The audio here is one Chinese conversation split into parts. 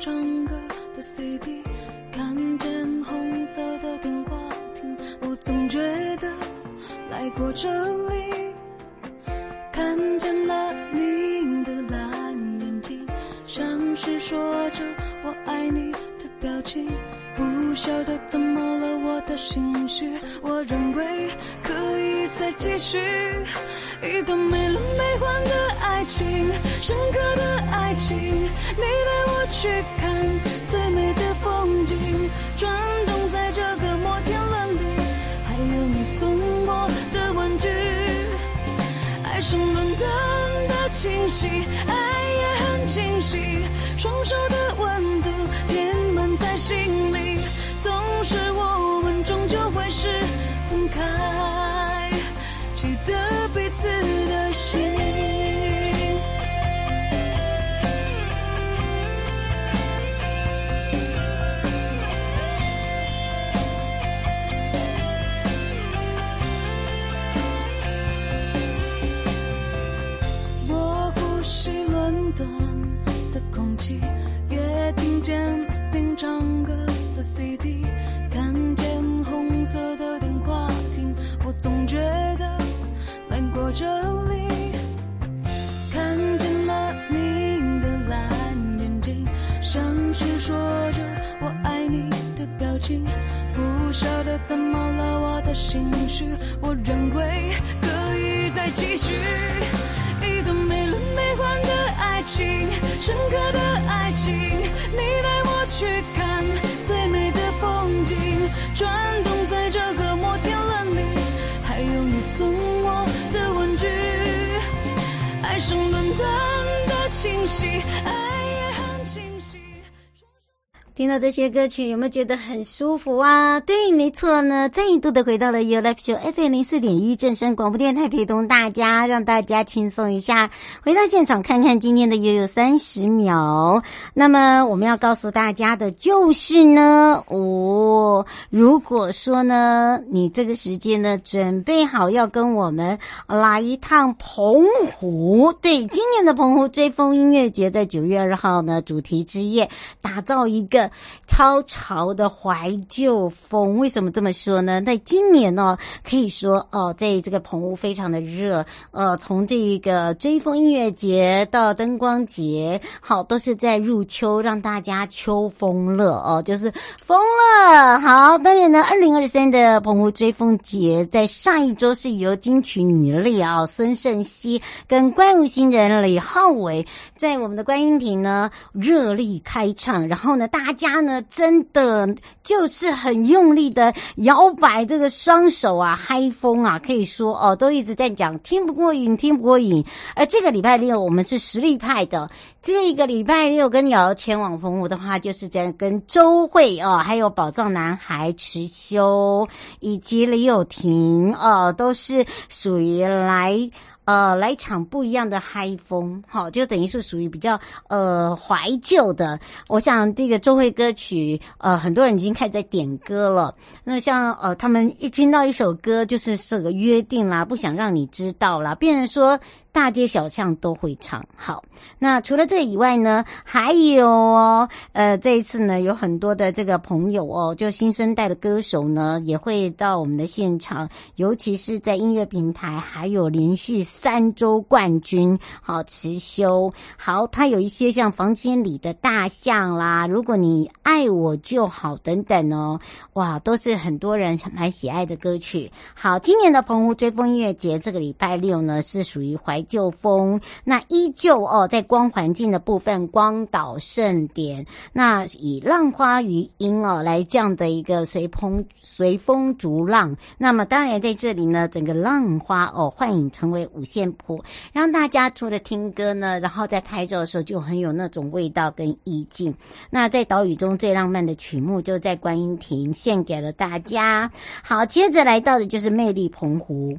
唱歌的 CD，看见红色的电话亭，我总觉得来过这里。看见了你的蓝眼睛，像是说着我爱你表情。不晓得怎么了，我的心绪，我认为可以再继续一段没轮没奂的爱情，深刻的爱情。你带我去看最美的风景，转动在这个摩天轮里，还有你送我的玩具，爱上伦敦的清晰，爱也很清晰，双手的温度心里。总是我们终究会是分开，记得彼此的心。我呼吸伦敦的空气，也听见唱歌的。CD，看见红色的电话亭，我总觉得来过这里。看见了你的蓝眼睛，像是说着我爱你的表情。不晓得怎么了，我的心绪，我认为的听到这些歌曲，有没有觉得很舒服啊？对，没错呢。再一度的回到了 You Live Show FM 零四点一正声广播电台，陪同大家，让大家轻松一下。回到现场看看今天的 YOYO 三十秒。那么我们要告诉大家的就是呢，哦，如果说呢，你这个时间呢，准备好要跟我们来一趟澎湖。对，今年的澎湖追风音乐节在九月二号呢，主题之夜，打造一个。超潮的怀旧风，为什么这么说呢？在今年呢、可以说哦，在这个澎湖非常的热，呃，从这个追风音乐节到灯光节，好，都是在入秋，让大家秋风乐哦，就是疯了。好，当然呢，二零二三的澎湖追风节在上一周是由金曲女力啊孙盛希跟怪物新人李浩伟在我们的观音亭呢热力开唱，然后呢大。家家呢真的就是很用力的摇摆这个双手啊，嗨风啊，可以说哦，都一直在讲听不过瘾，听不过瘾。而这个礼拜六我们是实力派的，这个礼拜六跟你要前往澎湖的话，就是在跟周蕙哦，还有宝藏男孩池修以及李友廷哦，都是属于来。呃，来一场不一样的嗨风，好，就等于是属于比较呃怀旧的。我想这个周会歌曲，呃，很多人已经开始在点歌了。那像呃，他们一听到一首歌，就是这个约定啦，不想让你知道啦，变成说。大街小巷都会唱。好，那除了这以外呢，还有哦，呃，这一次呢，有很多的这个朋友哦，就新生代的歌手呢，也会到我们的现场，尤其是在音乐平台，还有连续三周冠军，好，池修，好，他有一些像房间里的大象啦，如果你爱我就好等等哦，哇，都是很多人蛮喜爱的歌曲。好，今年的澎湖追风音乐节这个礼拜六呢，是属于怀。旧风，那依旧哦，在光环境的部分，光岛盛典，那以浪花余音哦来这样的一个随风随风逐浪，那么当然在这里呢，整个浪花哦幻影成为五线谱，让大家除了听歌呢，然后在拍照的时候就很有那种味道跟意境。那在岛屿中最浪漫的曲目，就在观音亭献给了大家。好，接着来到的就是魅力澎湖。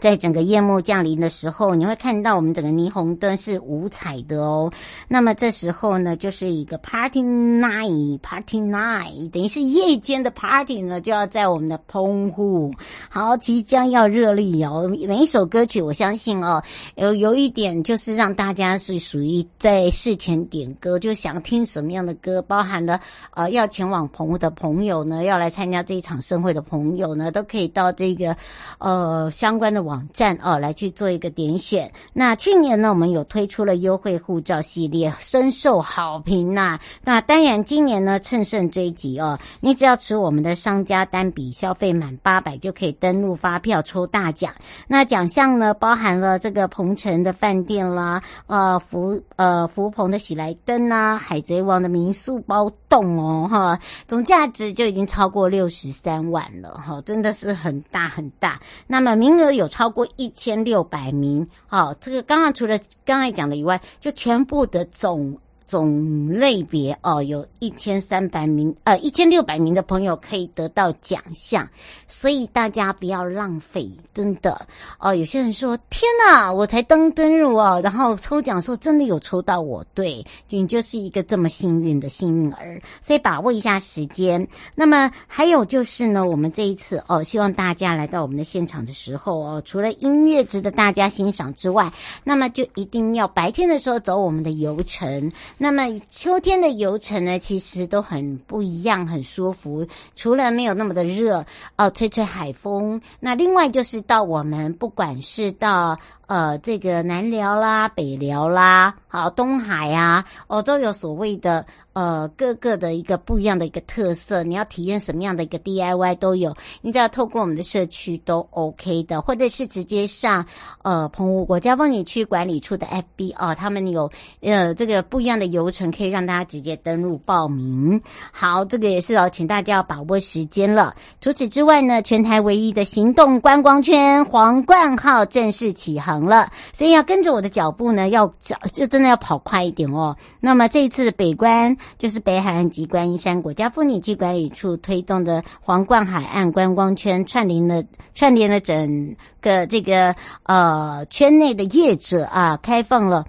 在整个夜幕降临的时候，你会看到我们整个霓虹灯是五彩的哦。那么这时候呢，就是一个 party night，party night，等于是夜间的 party 呢，就要在我们的澎湖。好，即将要热力哦。每一首歌曲，我相信哦，有有一点就是让大家是属于在事前点歌，就想听什么样的歌，包含了呃要前往澎湖的朋友呢，要来参加这一场盛会的朋友呢，都可以到这个呃相关的。网站哦，来去做一个点选。那去年呢，我们有推出了优惠护照系列，深受好评呐、那当然，今年呢，乘胜追击哦，你只要持我们的商家单笔消费满八百，就可以登录发票抽大奖。那奖项呢，包含了这个鹏程的饭店啦，呃，福呃福朋的喜来登啊，海贼王的民宿包栋哦，哈，总价值就已经超过六十三万了，哈，真的是很大很大。那么名额有。超过一千六百名，好，这个刚刚除了刚才讲的以外，就全部的总。总类别哦，有一千三百名，呃，一千六百名的朋友可以得到奖项，所以大家不要浪费，真的哦。有些人说：“天哪，我才登登入哦，然后抽奖时候真的有抽到我，对，你就是一个这么幸运的幸运儿，所以把握一下时间。那么还有就是呢，我们这一次哦，希望大家来到我们的现场的时候哦，除了音乐值得大家欣赏之外，那么就一定要白天的时候走我们的游程。那么秋天的游程呢，其实都很不一样，很舒服。除了没有那么的热，哦，吹吹海风。那另外就是到我们不管是到。呃，这个南寮啦、北寮啦，好，东海啊，哦，都有所谓的呃各个的一个不一样的一个特色。你要体验什么样的一个 DIY 都有，你只要透过我们的社区都 OK 的，或者是直接上呃澎湖国家风景区管理处的 FB 哦，他们有呃这个不一样的游程，可以让大家直接登录报名。好，这个也是哦，请大家要把握时间了。除此之外呢，全台唯一的行动观光圈皇冠号正式起航。了，所以要跟着我的脚步呢，要找就真的要跑快一点哦。那么这一次北关就是北海岸及观音山国家风景区管理处推动的皇冠海岸观光圈，串联了串联了整个这个呃圈内的业者啊，开放了。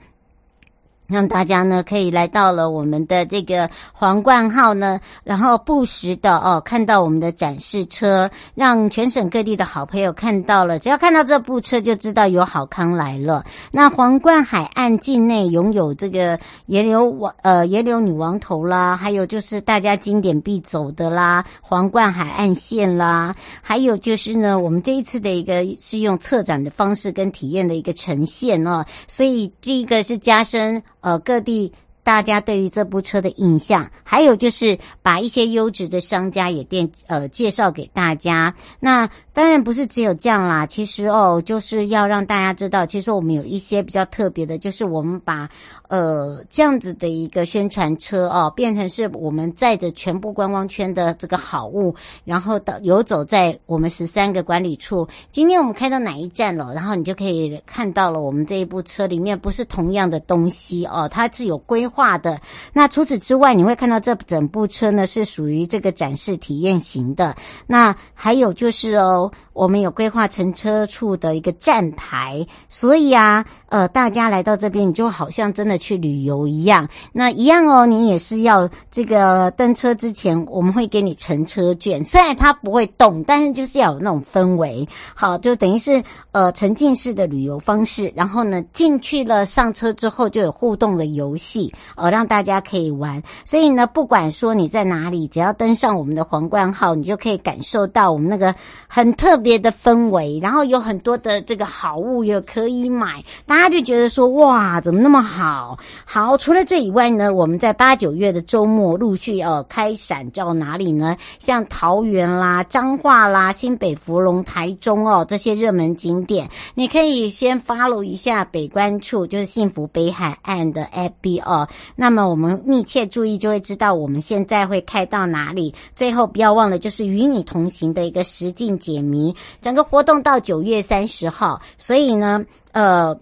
让大家呢可以来到了我们的这个皇冠号呢，然后不时的哦看到我们的展示车，让全省各地的好朋友看到了，只要看到这部车就知道有好康来了。那皇冠海岸境内拥有这个野柳王呃野柳女王头啦，还有就是大家经典必走的啦，皇冠海岸线啦，还有就是呢我们这一次的一个是用策展的方式跟体验的一个呈现哦，所以第一个是加深。呃，各地大家对于这部车的印象，还有就是把一些优质的商家也电呃介绍给大家。那当然不是只有这样啦，其实哦，就是要让大家知道，其实我们有一些比较特别的，就是我们把呃这样子的一个宣传车哦，变成是我们载着全部观光圈的这个好物，然后到游走在我们十三个管理处。今天我们开到哪一站了？然后你就可以看到了，我们这一部车里面不是同样的东西哦，它是有规划的。那除此之外，你会看到这整部车呢是属于这个展示体验型的。那还有就是哦。people 我们有规划乘车处的一个站牌，所以啊，呃，大家来到这边，你就好像真的去旅游一样。那一样哦，你也是要这个登车之前，我们会给你乘车券，虽然它不会动，但是就是要有那种氛围。好，就等于是呃沉浸式的旅游方式。然后呢，进去了上车之后就有互动的游戏，呃，让大家可以玩。所以呢，不管说你在哪里，只要登上我们的皇冠号，你就可以感受到我们那个很。特别别的氛围，然后有很多的这个好物也可以买，大家就觉得说哇，怎么那么好？好，除了这以外呢，我们在八九月的周末陆续呃开闪到哪里呢？像桃园啦、彰化啦、新北、福隆、台中哦这些热门景点，你可以先 follow 一下北关处，就是幸福北海岸的 FB 哦。那么我们密切注意，就会知道我们现在会开到哪里。最后不要忘了，就是与你同行的一个实境解。谜整个活动到九月三十号，所以呢，呃，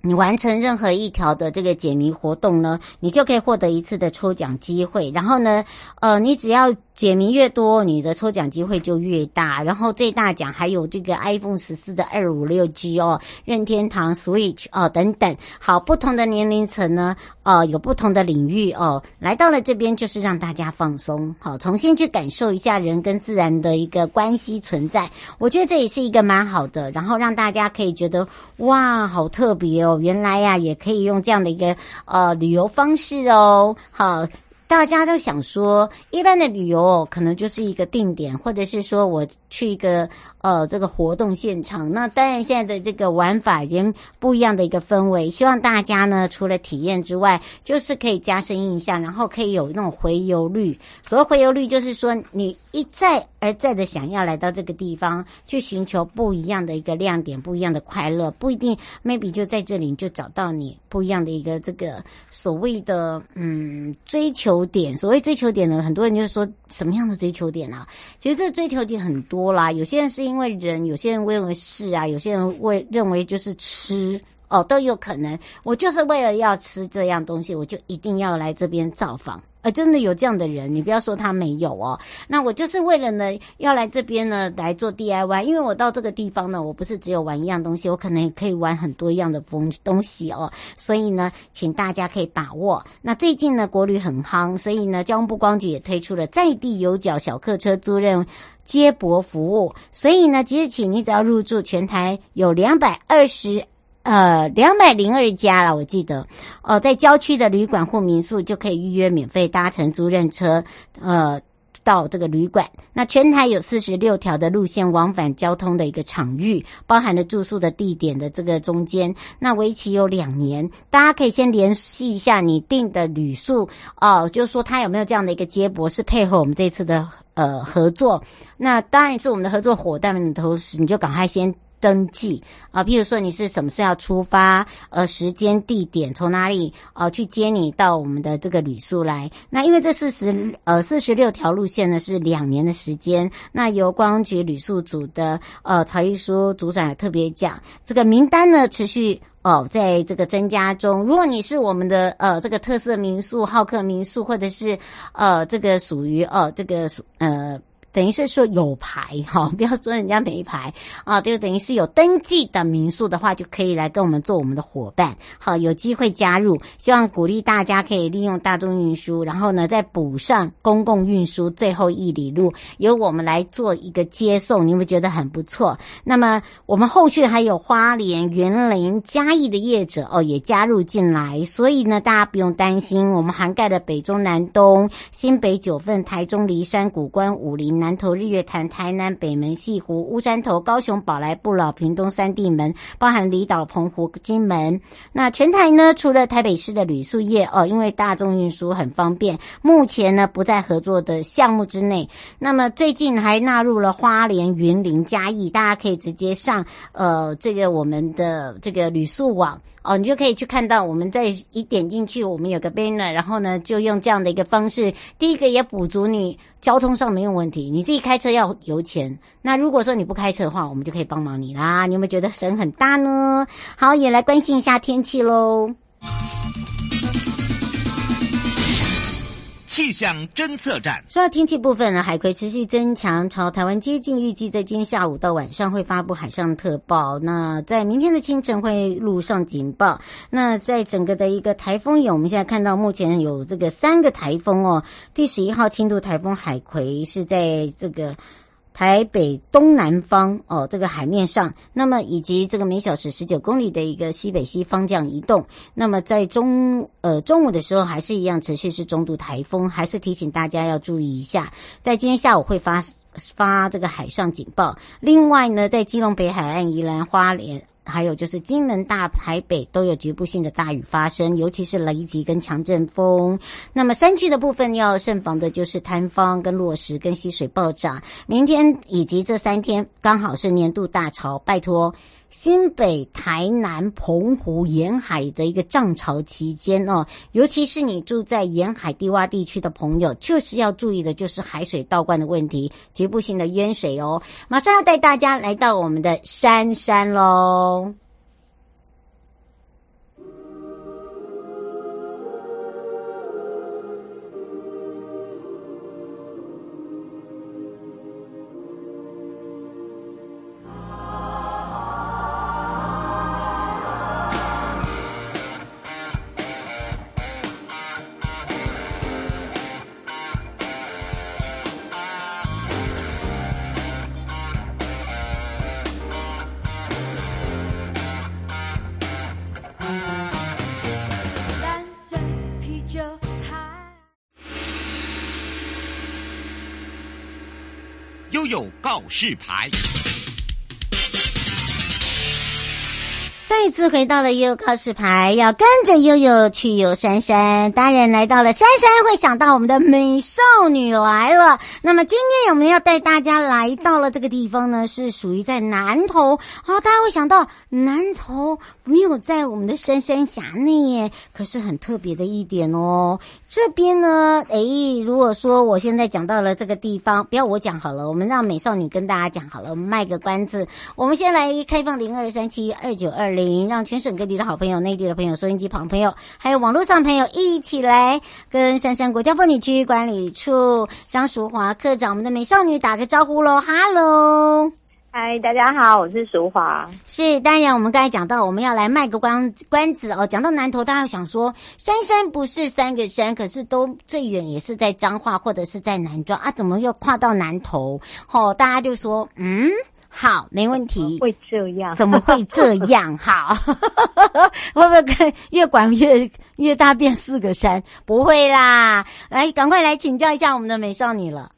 你完成任何一条的这个解谜活动呢，你就可以获得一次的抽奖机会。然后呢，呃，你只要。解谜越多，你的抽奖机会就越大。然后最大奖还有这个 iPhone 十四的二五六 G 哦，任天堂 Switch 哦等等。好，不同的年龄层呢，哦，有不同的领域哦。来到了这边就是让大家放松，好，重新去感受一下人跟自然的一个关系存在。我觉得这也是一个蛮好的，然后让大家可以觉得哇，好特别哦，原来呀也可以用这样的一个呃旅游方式哦，好。大家都想说，一般的旅游哦，可能就是一个定点，或者是说我去一个呃这个活动现场。那当然，现在的这个玩法已经不一样的一个氛围。希望大家呢，除了体验之外，就是可以加深印象，然后可以有那种回游率。所谓回游率，就是说你一再而再的想要来到这个地方，去寻求不一样的一个亮点，不一样的快乐，不一定 maybe 就在这里就找到你不一样的一个这个所谓的嗯追求。点所谓追求点呢，很多人就说什么样的追求点啊？其实这追求点很多啦。有些人是因为人，有些人认为是啊，有些人为认为就是吃哦，都有可能。我就是为了要吃这样东西，我就一定要来这边造访。呃，真的有这样的人，你不要说他没有哦。那我就是为了呢，要来这边呢来做 DIY，因为我到这个地方呢，我不是只有玩一样东西，我可能也可以玩很多样的东东西哦。所以呢，请大家可以把握。那最近呢，国旅很夯，所以呢，交通部光局也推出了在地有脚小客车租赁接驳服务。所以呢，即日起你只要入住全台有两百二十。呃，两百零二家了，我记得，呃，在郊区的旅馆或民宿就可以预约免费搭乘租赁车，呃，到这个旅馆。那全台有四十六条的路线往返交通的一个场域，包含了住宿的地点的这个中间。那为期有两年，大家可以先联系一下你订的旅宿，哦、就是说他有没有这样的一个接驳，是配合我们这次的呃合作。那当然是我们的合作伙伴们的同时，你就赶快先。登记啊，譬如说你是什么时候要出发，呃，时间、地点，从哪里啊、去接你到我们的这个旅宿来？那因为这四十呃四十六条路线呢是两年的时间，那由观光局旅宿组的呃曹一书组长也特别讲，这个名单呢持续哦、在这个增加中。如果你是我们的呃这个特色民宿、好客民宿，或者是呃这个属于呃这个属呃。等于是说有牌哈，不要说人家没牌啊，就等于是有登记的民宿的话，就可以来跟我们做我们的伙伴，好，有机会加入。希望鼓励大家可以利用大众运输，然后呢再补上公共运输最后一里路，由我们来做一个接送，你会觉得很不错。那么我们后续还有花莲、园林、嘉义的业者哦也加入进来，所以呢大家不用担心，我们涵盖了北中南东、新北九份、台中梨山、古关、武林。南投日月潭、台南北门、西湖、乌山头、高雄宝来、不老、屏东三地门，包含离岛、澎湖、金门。那全台呢，除了台北市的旅宿业哦，因为大众运输很方便，目前呢不在合作的项目之内。那么最近还纳入了花莲、云林、嘉义，大家可以直接上呃这个我们的这个旅宿网。哦，你就可以去看到，我们在一点进去，我们有个 banner，然后呢，就用这样的一个方式，第一个也补足你交通上没有问题，你自己开车要油钱。那如果说你不开车的话，我们就可以帮忙你啦。你有没有觉得省很大呢？好，也来关心一下天气喽。气象侦测站。说到天气部分呢，海葵持续增强，朝台湾接近，预计在今天下午到晚上会发布海上特报。那在明天的清晨会陆上警报。那在整个的一个台风眼，我们现在看到目前有这个三个台风哦。第十一号轻度台风海葵是在这个。台北东南方哦，这个海面上，那么以及这个每小时十九公里的一个西北西方向移动，那么在中呃中午的时候还是一样持续是中度台风，还是提醒大家要注意一下，在今天下午会发发这个海上警报。另外呢，在基隆北海岸、宜兰花莲。还有就是金门、大台北都有局部性的大雨发生，尤其是雷击跟强阵风。那么山区的部分要慎防的就是坍方、跟落石、跟溪水暴涨。明天以及这三天刚好是年度大潮，拜托。新北、台南、澎湖沿海的一个涨潮期间哦，尤其是你住在沿海低洼地区的朋友，确实要注意的，就是海水倒灌的问题，局部性的淹水哦。马上要带大家来到我们的山山喽。示牌。再次回到了悠悠告示牌，要跟着悠悠去游山山。当然来到了山山，会想到我们的美少女来了。那么今天我们要带大家来到了这个地方呢，是属于在南投。好、大家会想到南投没有在我们的山山峡内耶，可是很特别的一点哦。这边呢，诶，如果说我现在讲到了这个地方，不要我讲好了，我们让美少女跟大家讲好了，我们卖个关子。我们先来开放零二三七二九二零，让全省各地的好朋友、内地的朋友、收音机旁朋友，还有网络上朋友一起来跟珊珊国家风景区管理处张淑华课长，我们的美少女打个招呼喽！Hello，。嗨，大家好，我是淑华。是，当然，我们刚才讲到，我们要来卖个关关子哦。讲到南投，大家想说，山山不是三个山，可是都最远也是在彰化或者是在南庄啊，怎么又跨到南投？哦，大家就说，嗯，好，没问题。会这样？怎么会这样？好，会不会跟越管越越大变四个山？不会啦，来，赶快来请教一下我们的美少女了。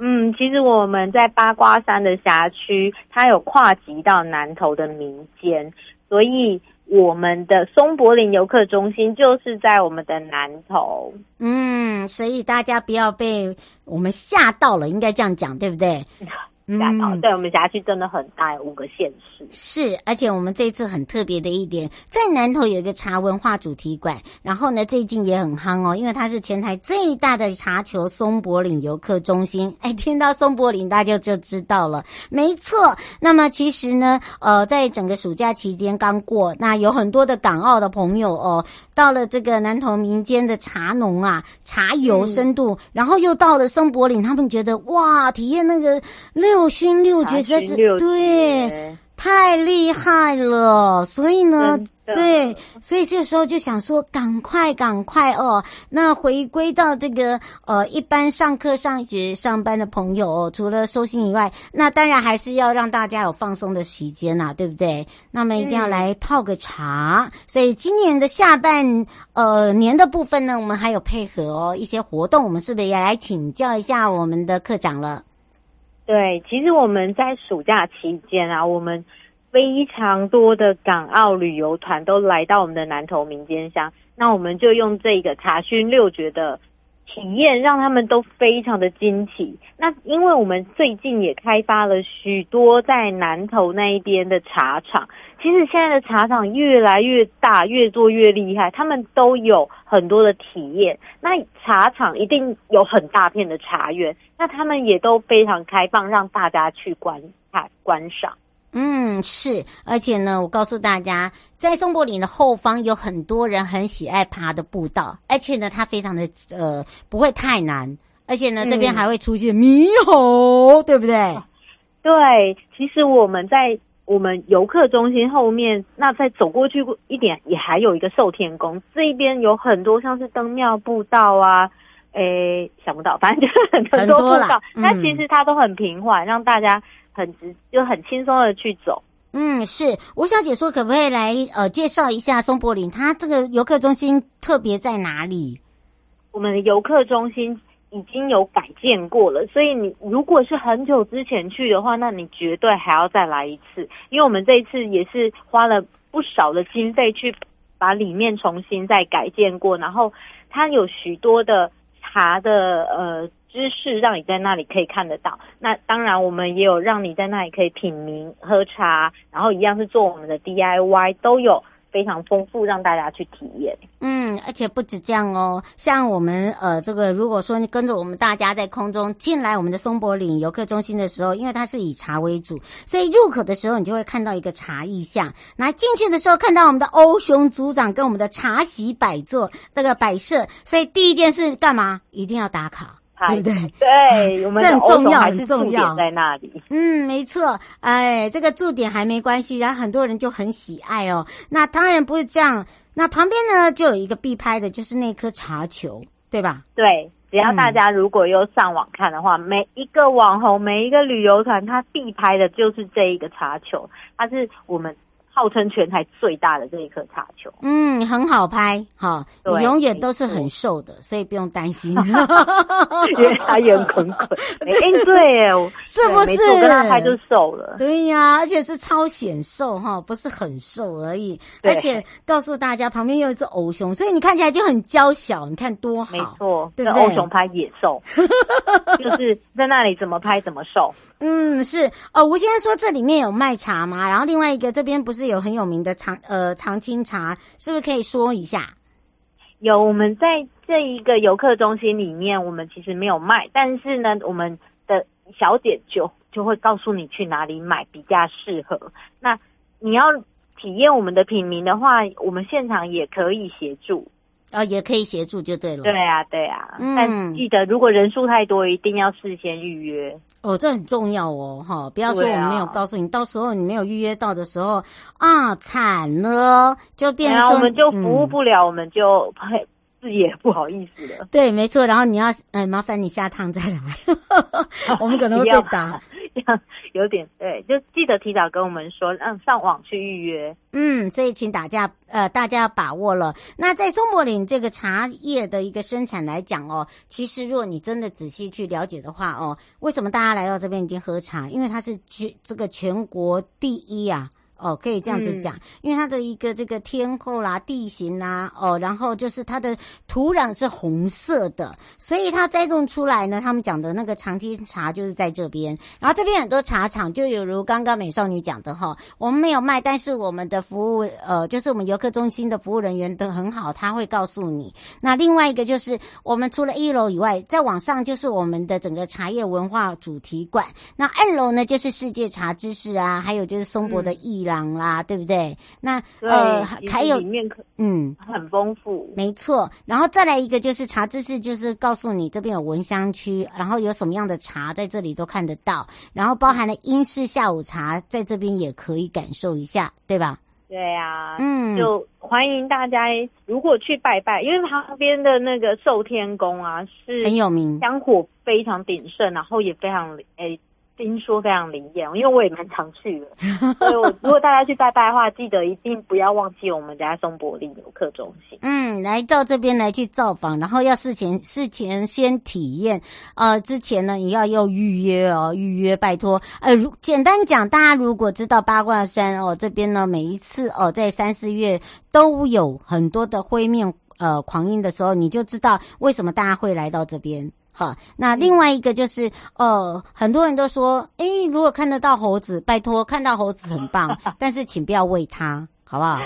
嗯，其实我们在八卦山的辖区，它有跨级到南投的民间，所以我们的松柏林游客中心就是在我们的南投。嗯，所以大家不要被我们吓到了，应该这样讲，对不对？吓到，对，我们辖区真的很大，有五个县市。是，而且我们这次很特别的一点，在南头有一个茶文化主题馆，然后呢，最近也很夯哦，因为它是全台最大的茶球松柏岭游客中心。哎，听到松柏岭，大家就知道了，没错。那么其实呢，呃，在整个暑假期间刚过，那有很多的港澳的朋友哦，到了这个南投民间的茶农啊，茶油深度，嗯、然后又到了松柏岭，他们觉得哇，体验那个六。六勋六爵，这是对，太厉害了。所以呢，对，所以这时候就想说，赶快赶快哦，那回归到这个呃，一般上课上学上班的朋友哦，除了收心以外，那当然还是要让大家有放松的时间呐，对不对？那么一定要来泡个茶。嗯、所以今年的下半呃年的部分呢，我们还有配合哦一些活动，我们是不是也来请教一下我们的课长了？对，其实我们在暑假期间啊，我们非常多的港澳旅游团都来到我们的南投民间乡，那我们就用这个查询六绝的体验，让他们都非常的惊奇。那因为我们最近也开发了许多在南投那一边的茶厂，其实现在的茶厂越来越大，越做越厉害，他们都有很多的体验。那茶厂一定有很大片的茶园，那他们也都非常开放，让大家去观看观赏。嗯，是，而且呢，我告诉大家，在松柏岭的后方有很多人很喜爱爬的步道，而且呢，它非常的呃不会太难，而且呢，嗯、这边还会出现猕猴，对不对？对，其实我们在我们游客中心后面，那再走过去一点，也还有一个寿天宫，这一边有很多像是灯庙步道啊，诶，想不到，反正就是很多步道，但、嗯、其实它都很平缓，让大家。很直，就很轻松的去走。嗯，是吴小姐说，可不可以来呃介绍一下松柏林？它这个游客中心特别在哪里？我们的游客中心已经有改建过了，所以你如果是很久之前去的话，那你绝对还要再来一次，因为我们这一次也是花了不少的经费去把里面重新再改建过，然后它有许多的茶的呃。知识让你在那里可以看得到，那当然我们也有让你在那里可以品茗喝茶，然后一样是做我们的 DIY，都有非常丰富让大家去体验。嗯，而且不止这样哦，像我们呃这个如果说你跟着我们大家在空中进来我们的松柏岭游客中心的时候，因为它是以茶为主，所以入口的时候你就会看到一个茶艺巷，那进去的时候看到我们的欧雄组长跟我们的茶席摆座那个摆设，所以第一件事干嘛？一定要打卡。对不对？对，我们这很重要，很重要，在那里。嗯，没错。哎，这个驻点还没关系，然后很多人就很喜爱哦。那当然不是这样。那旁边呢，就有一个必拍的，就是那颗茶球，对吧？对，只要大家如果有上网看的话，嗯、每一个网红，每一个旅游团，他必拍的就是这一个茶球，它是我们。号称全台最大的这一颗茶球，嗯，很好拍，哈，你永远都是很瘦的，所以不用担心，因为他圆滚滚。哎、欸，对，是不是？我跟他拍就瘦了。对呀，而且是超显瘦哈，不是很瘦而已。而且告诉大家，旁边有一只欧熊，所以你看起来就很娇小。你看多好，没错，对不对？欧熊拍野兽，就是在那里怎么拍怎么瘦。嗯，是哦。吴先生说这里面有卖茶吗？然后另外一个这边不是。有很有名的长呃长青茶，是不是可以说一下？有，我们在这一个游客中心里面，我们其实没有卖，但是呢，我们的小姐就就会告诉你去哪里买比较适合。那你要体验我们的品名的话，我们现场也可以协助。哦，也可以协助就对了。对啊，对啊。嗯，但记得如果人数太多，一定要事先预约。哦，这很重要哦，哈！不要说我们没有告诉你，啊、到时候你没有预约到的时候啊，惨了，就变成说我们就服务不了，嗯、我们就自己也不好意思了。对，没错。然后你要，哎，麻烦你下趟再来，我们可能会被打。有点 对，就记得提早跟我们说，让上网去预约。嗯，所以请大家呃，大家要把握了。那在松柏林这个茶叶的一个生产来讲哦，其实若你真的仔细去了解的话哦，为什么大家来到这边一定喝茶？因为它是全这个全国第一啊。哦，可以这样子讲，嗯、因为它的一个这个天候啦、地形啦，哦，然后就是它的土壤是红色的，所以它栽种出来呢，他们讲的那个长青茶就是在这边。然后这边很多茶厂，就有如刚刚美少女讲的哈，我们没有卖，但是我们的服务，呃，就是我们游客中心的服务人员都很好，他会告诉你。那另外一个就是，我们除了一楼以外，再往上就是我们的整个茶叶文化主题馆。那二楼呢，就是世界茶知识啊，还有就是松柏的艺。讲啦，对不对？那对呃，还有里面可嗯很丰富，没错。然后再来一个就是茶知识，就是告诉你这边有闻香区，然后有什么样的茶在这里都看得到，然后包含了英式下午茶，在这边也可以感受一下，对吧？对啊，嗯，就欢迎大家如果去拜拜，因为旁边的那个寿天宫啊是很有名，香火非常鼎盛，然后也非常诶。听说非常灵验，因为我也蛮常去的。所以我如果大家去拜拜的话，记得一定不要忘记我们家松柏林游客中心。嗯，来到这边来去造访，然后要事前事前先体验。呃，之前呢也要要预约哦，预约拜托。呃，如简单讲，大家如果知道八卦山哦，这边呢每一次哦在三四月都有很多的灰面呃狂鹰的时候，你就知道为什么大家会来到这边。好，那另外一个就是，呃，很多人都说，诶，如果看得到猴子，拜托，看到猴子很棒，但是请不要喂它，好不好？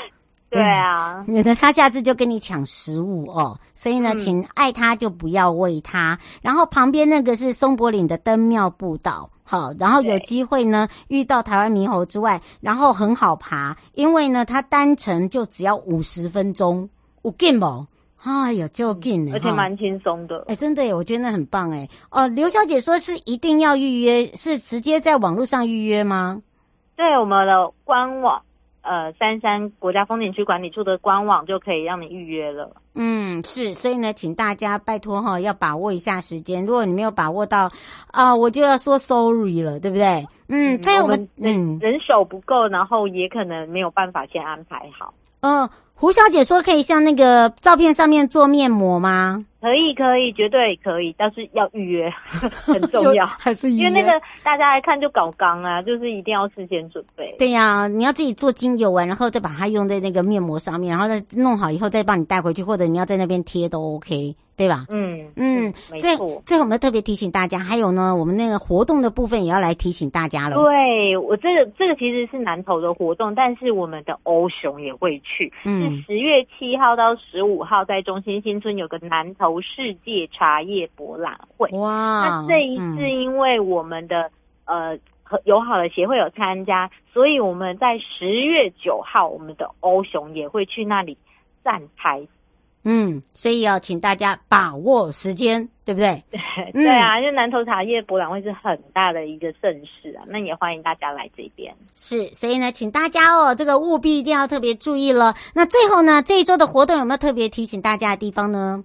对啊，免得他下次就跟你抢食物哦。所以呢，嗯、请爱它就不要喂它。然后旁边那个是松柏岭的登庙步道，好，然后有机会呢遇到台湾猕猴之外，然后很好爬，因为呢它单程就只要五十分钟，有劲不？哎呀，就近呢，而且蛮轻松的。哎、欸，真的耶，我觉得那很棒哎。哦，刘小姐说是一定要预约，是直接在网络上预约吗？对，我们的官网，呃，三山国家风景区管理处的官网就可以让你预约了。嗯，是，所以呢，请大家拜托哈，要把握一下时间。如果你没有把握到，啊、呃，我就要说 sorry 了，对不对？嗯，这、嗯、我们嗯人手不够，然后也可能没有办法先安排好。嗯。胡小姐说：“可以像那个照片上面做面膜吗？”可以，可以，绝对可以，但是要预约，很重要，还是预约？因为那个大家来看就搞刚啊，就是一定要事先准备。对呀、啊，你要自己做精油完，然后再把它用在那个面膜上面，然后再弄好以后再帮你带回去，或者你要在那边贴都 OK。对吧？嗯嗯，没错。最最后我们要特别提醒大家，还有呢，我们那个活动的部分也要来提醒大家了。对，我这个这个其实是南投的活动，但是我们的欧雄也会去。嗯，是十月七号到十五号，在中心新村有个南投世界茶叶博览会。哇！那这一次因为我们的、嗯、呃友好的协会有参加，所以我们在十月九号，我们的欧熊也会去那里站台。嗯，所以要请大家把握时间，对不对？对，对啊，因为南投茶叶博览会是很大的一个盛事啊，那也欢迎大家来这边。是，所以呢，请大家哦，这个务必一定要特别注意了。那最后呢，这一周的活动有没有特别提醒大家的地方呢？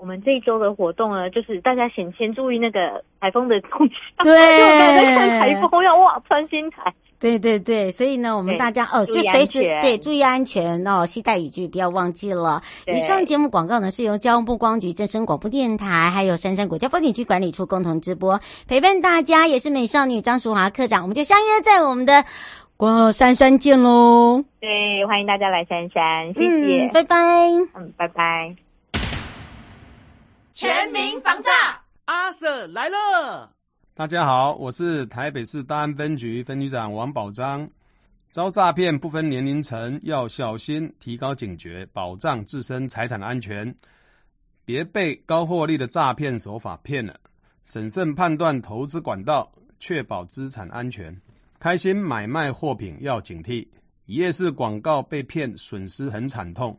我们这一周的活动呢，就是大家先先注意那个台风的动向。对，在看台风要哇穿新台。对对对，所以呢，我们大家哦，就随时对注意安全哦，携带雨具不要忘记了。以上节目广告呢，是由交通部光局、正声广播电台还有杉山国家风景区管理处共同直播，陪伴大家也是美少女张淑华课长，我们就相约在我们的过杉山见喽。对，欢迎大家来杉山，谢谢，嗯、拜拜，嗯，拜拜。全民防诈，阿 Sir 来了。大家好，我是台北市大安分局分局长王宝章。遭诈骗不分年龄层，要小心，提高警觉，保障自身财产安全，别被高获利的诈骗手法骗了。审慎判断投资管道，确保资产安全。开心买卖货品要警惕，一夜式广告被骗，损失很惨痛。